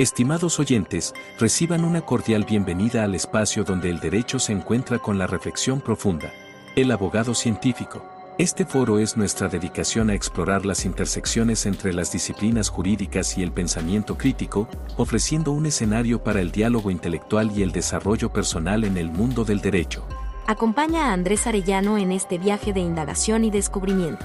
Estimados oyentes, reciban una cordial bienvenida al espacio donde el derecho se encuentra con la reflexión profunda. El abogado científico. Este foro es nuestra dedicación a explorar las intersecciones entre las disciplinas jurídicas y el pensamiento crítico, ofreciendo un escenario para el diálogo intelectual y el desarrollo personal en el mundo del derecho. Acompaña a Andrés Arellano en este viaje de indagación y descubrimiento.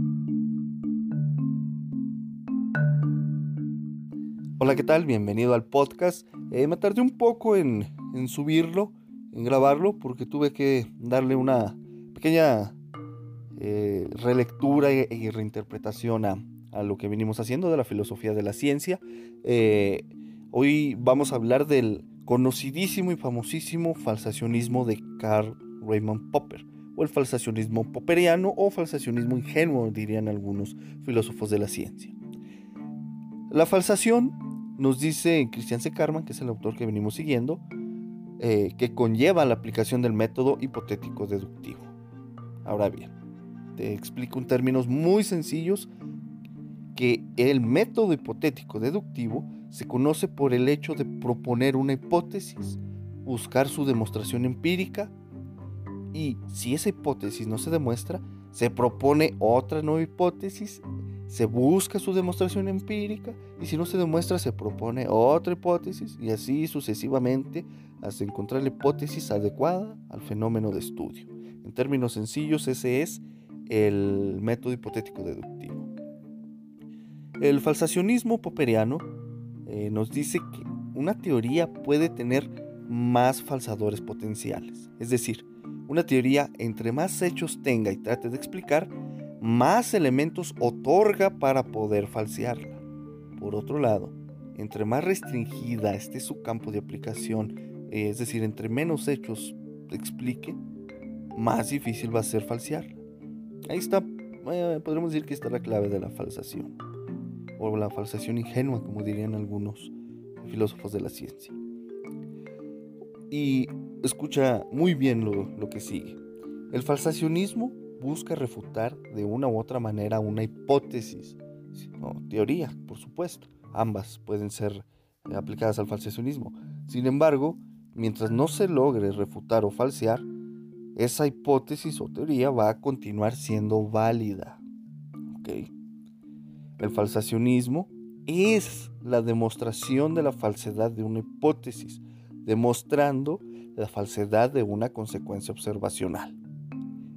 Hola, ¿qué tal? Bienvenido al podcast. Eh, me tardé un poco en, subirlo, en grabarlo, porque tuve que darle una pequeña eh, relectura y, reinterpretación a, lo que venimos haciendo de la filosofía de la ciencia. Eh, hoy vamos a hablar del conocidísimo y famosísimo falsacionismo de Carl Raymond Popper, o el falsacionismo popperiano o falsacionismo ingenuo, dirían algunos filósofos de la ciencia. La falsación nos dice Christian C. Carman, que es el autor que venimos siguiendo, eh, que conlleva la aplicación del método hipotético deductivo. Ahora bien, te explico en términos muy sencillos que el método hipotético deductivo se conoce por el hecho de proponer una hipótesis, buscar su demostración empírica y si esa hipótesis no se demuestra, se propone otra nueva hipótesis se busca su demostración empírica y si no se demuestra se propone otra hipótesis y así sucesivamente hasta encontrar la hipótesis adecuada al fenómeno de estudio. En términos sencillos, ese es el método hipotético deductivo. El falsacionismo popperiano eh, nos dice que una teoría puede tener más falsadores potenciales. Es decir, una teoría entre más hechos tenga y trate de explicar, más elementos otorga para poder falsearla. Por otro lado, entre más restringida esté su campo de aplicación, es decir, entre menos hechos explique, más difícil va a ser falsearla. Ahí está, eh, podríamos decir que está la clave de la falsación, o la falsación ingenua, como dirían algunos filósofos de la ciencia. Y escucha muy bien lo que sigue. El falsacionismo busca refutar de una u otra manera una hipótesis, o teoría, por supuesto. Ambas pueden ser eh, aplicadas al falsacionismo. Sin embargo, mientras no se logre refutar o falsear, esa hipótesis o teoría va a continuar siendo válida. El falsacionismo es la demostración de la falsedad de una hipótesis, demostrando la falsedad de una consecuencia observacional.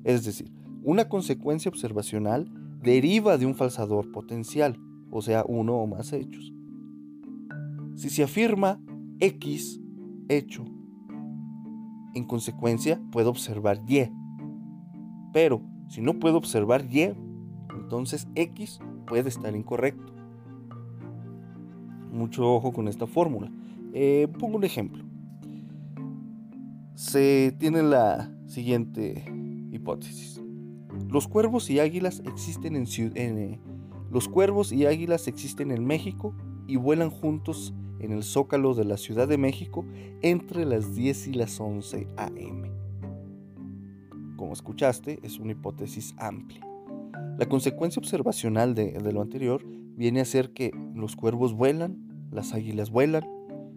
Es decir, una consecuencia observacional deriva de un falsador potencial, o sea, uno o más hechos. Si se afirma X hecho, en consecuencia puedo observar Y. Pero si no puedo observar Y, entonces X puede estar incorrecto. Mucho ojo con esta fórmula. Eh, pongo un ejemplo. Se tiene la siguiente hipótesis. Los cuervos y águilas existen en, eh, los cuervos y águilas existen en México y vuelan juntos en el zócalo de la Ciudad de México entre las 10 y las 11 a.m. Como escuchaste, es una hipótesis amplia. La consecuencia observacional de, de lo anterior viene a ser que los cuervos vuelan, las águilas vuelan,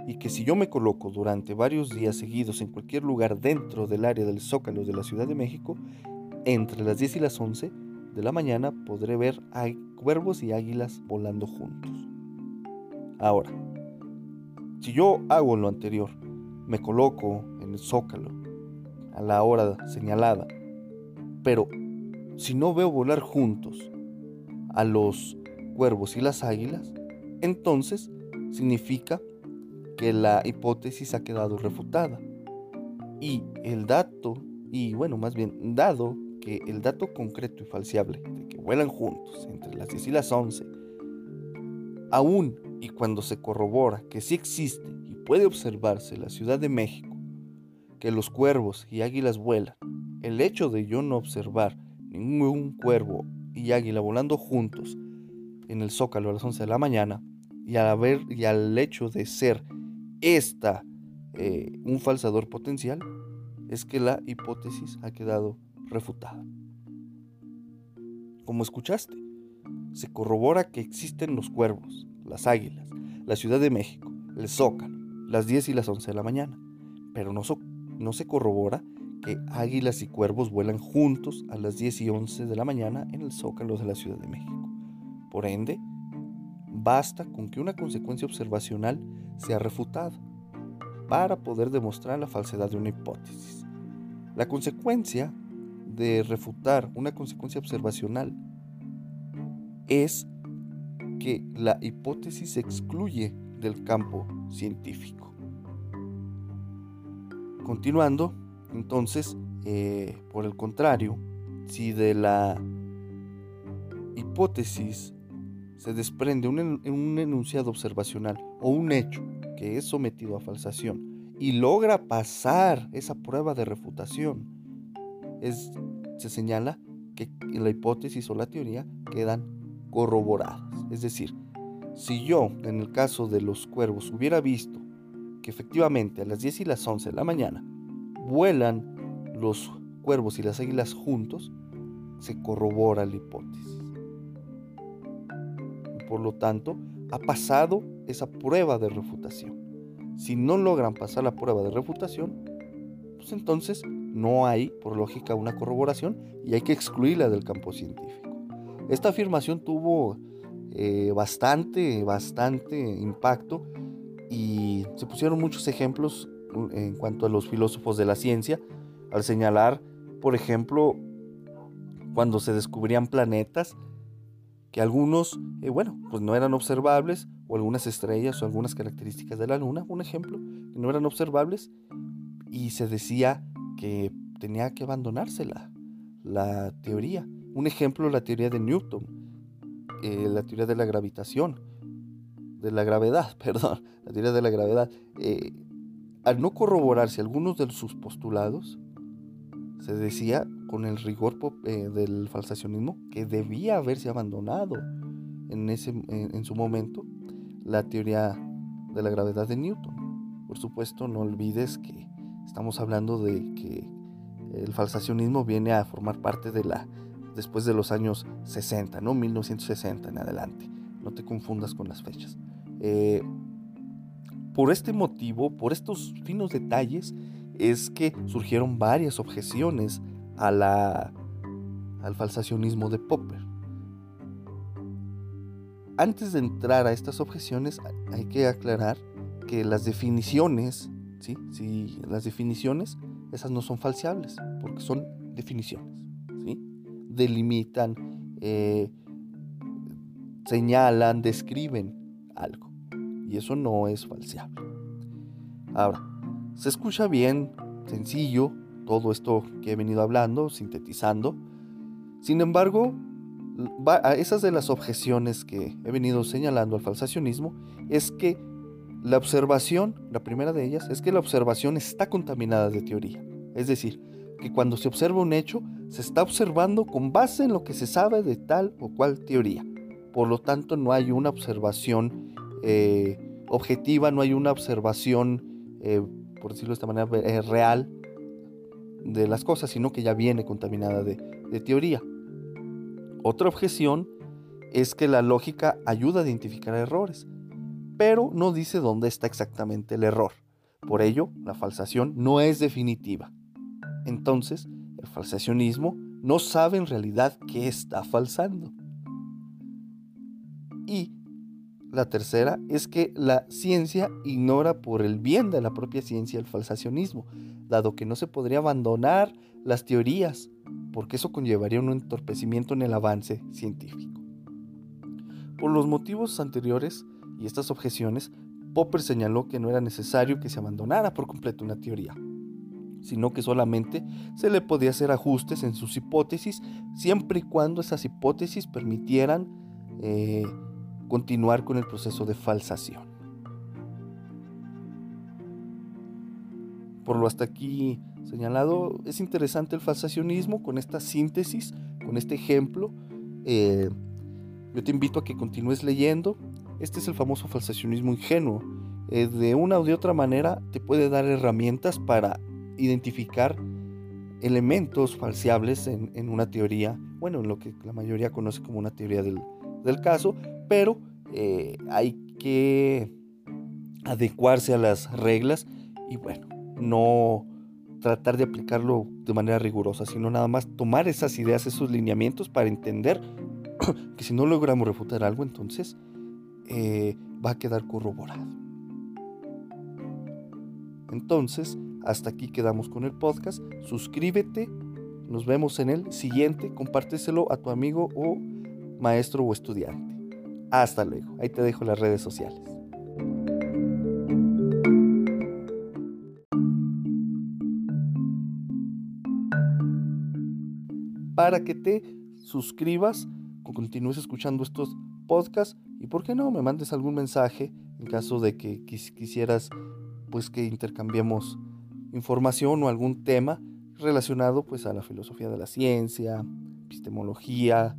y que si yo me coloco durante varios días seguidos en cualquier lugar dentro del área del Zócalo de la Ciudad de México, entre las 10 y las 11 de la mañana podré ver a cuervos y águilas volando juntos. Ahora, si yo hago lo anterior, me coloco en el zócalo a la hora señalada, pero si no veo volar juntos a los cuervos y las águilas, entonces significa que la hipótesis ha quedado refutada. Y el dato, y bueno, más bien dado el dato concreto y falseable de que vuelan juntos entre las 10 y las 11, aún y cuando se corrobora que sí existe y puede observarse la Ciudad de México, que los cuervos y águilas vuelan, el hecho de yo no observar ningún cuervo y águila volando juntos en el zócalo a las 11 de la mañana y al, haber, y al hecho de ser esta eh, un falsador potencial, es que la hipótesis ha quedado refutada. Como escuchaste, se corrobora que existen los cuervos, las águilas, la Ciudad de México, el Zócalo, las 10 y las 11 de la mañana, pero no, no se corrobora que águilas y cuervos vuelan juntos a las 10 y 11 de la mañana en el Zócalo de la Ciudad de México. Por ende, basta con que una consecuencia observacional sea refutada para poder demostrar la falsedad de una hipótesis. La consecuencia de refutar una consecuencia observacional es que la hipótesis se excluye del campo científico. Continuando, entonces, eh, por el contrario, si de la hipótesis se desprende un, un, enunciado observacional o un hecho que es sometido a falsación y logra pasar esa prueba de refutación, es, se señala que la hipótesis o la teoría quedan corroboradas. Es decir, si yo, en el caso de los cuervos, hubiera visto que efectivamente a las 10 y las 11 de la mañana vuelan los cuervos y las águilas juntos, se corrobora la hipótesis. por lo tanto, ha pasado esa prueba de refutación. Si no logran pasar la prueba de refutación, pues entonces no hay, por lógica, una corroboración y hay que excluirla del campo científico. Esta afirmación tuvo eh, bastante, bastante impacto y se pusieron muchos ejemplos en cuanto a los filósofos de la ciencia, al señalar, por ejemplo, cuando se descubrían planetas, que algunos, eh, bueno, pues no eran observables, o algunas estrellas o algunas características de la Luna, un ejemplo, que no eran observables, y se decía que tenía que abandonarse la, teoría. Un ejemplo, la teoría de Newton, eh, la teoría de la gravitación, de la gravedad, perdón, la teoría de la gravedad. Eh, al no corroborarse algunos de sus postulados, se decía con el rigor eh, del falsacionismo que debía haberse abandonado en, ese, en su momento la teoría de la gravedad de Newton. Por supuesto, no olvides que estamos hablando de que el falsacionismo viene a formar parte de la después de los años 60, ¿no? 1960 en adelante. No te confundas con las fechas. Eh, por este motivo, por estos finos detalles, es que surgieron varias objeciones a la, al falsacionismo de Popper. Antes de entrar a estas objeciones, hay que aclarar que las definiciones, ¿sí? Sí, las definiciones, esas no son falseables, porque son definiciones, ¿sí? delimitan, eh, señalan, describen algo y eso no es falseable. Ahora, se escucha bien, sencillo, todo esto que he venido hablando, sintetizando. Sin embargo, esas de las objeciones que he venido señalando al falsacionismo es que la observación, la primera de ellas, es que la observación está contaminada de teoría. Es decir, que cuando se observa un hecho, se está observando con base en lo que se sabe de tal o cual teoría. Por lo tanto, no hay una observación eh, objetiva, no hay una observación, eh, por decirlo de esta manera, eh, real de las cosas, sino que ya viene contaminada de, de teoría. Otra objeción es que la lógica ayuda a identificar errores, pero no dice dónde está exactamente el error. Por ello, la falsación no es definitiva. Entonces, el falsacionismo no sabe en realidad qué está falsando. Y la tercera es que la ciencia ignora por el bien de la propia ciencia el falsacionismo, dado que no se podría abandonar las teorías porque eso conllevaría un entorpecimiento en el avance científico. Por los motivos anteriores y estas objeciones, Popper señaló que no era necesario que se abandonara por completo una teoría, sino que solamente se le podía hacer ajustes en sus hipótesis siempre y cuando esas hipótesis permitieran eh, continuar con el proceso de falsación. Por lo hasta aquí señalado, es interesante el falsacionismo con esta síntesis, con este ejemplo. Eh, yo te invito a que continúes leyendo. Este es el famoso falsacionismo ingenuo. De una u de otra manera te puede dar herramientas para identificar elementos falseables en, una teoría, bueno, en lo que la mayoría conoce como una teoría del, caso, pero eh, hay que adecuarse a las reglas y bueno, no tratar de aplicarlo de manera rigurosa, sino nada más tomar esas ideas, esos lineamientos para entender que si no logramos refutar algo, entonces eh, va a quedar corroborado. Entonces, hasta aquí quedamos con el podcast. Suscríbete, nos vemos en el siguiente, compárteselo a tu amigo o maestro o estudiante. Hasta luego, ahí te dejo las redes sociales. para que te suscribas, continúes escuchando estos podcasts y por qué no me mandes algún mensaje en caso de que quisieras pues que intercambiemos información o algún tema relacionado pues a la filosofía de la ciencia, epistemología,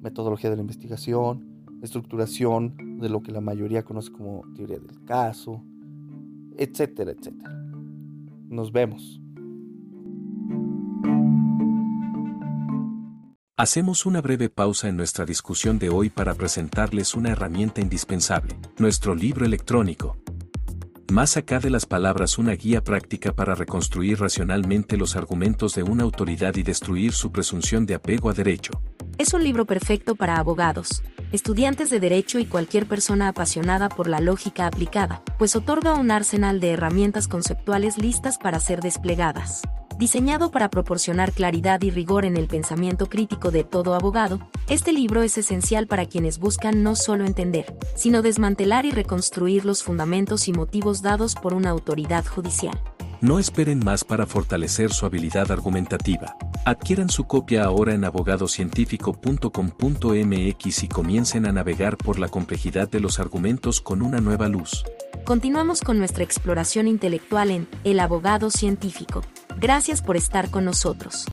metodología de la investigación, estructuración de lo que la mayoría conoce como teoría del caso, etcétera, etcétera. Nos vemos. Hacemos una breve pausa en nuestra discusión de hoy para presentarles una herramienta indispensable, nuestro libro electrónico. Más acá de las palabras una guía práctica para reconstruir racionalmente los argumentos de una autoridad y destruir su presunción de apego a derecho. Es un libro perfecto para abogados, estudiantes de derecho y cualquier persona apasionada por la lógica aplicada, pues otorga un arsenal de herramientas conceptuales listas para ser desplegadas. Diseñado para proporcionar claridad y rigor en el pensamiento crítico de todo abogado, este libro es esencial para quienes buscan no solo entender, sino desmantelar y reconstruir los fundamentos y motivos dados por una autoridad judicial. No esperen más para fortalecer su habilidad argumentativa. Adquieran su copia ahora en abogadocientífico.com.mx y comiencen a navegar por la complejidad de los argumentos con una nueva luz. Continuamos con nuestra exploración intelectual en El abogado científico. Gracias por estar con nosotros.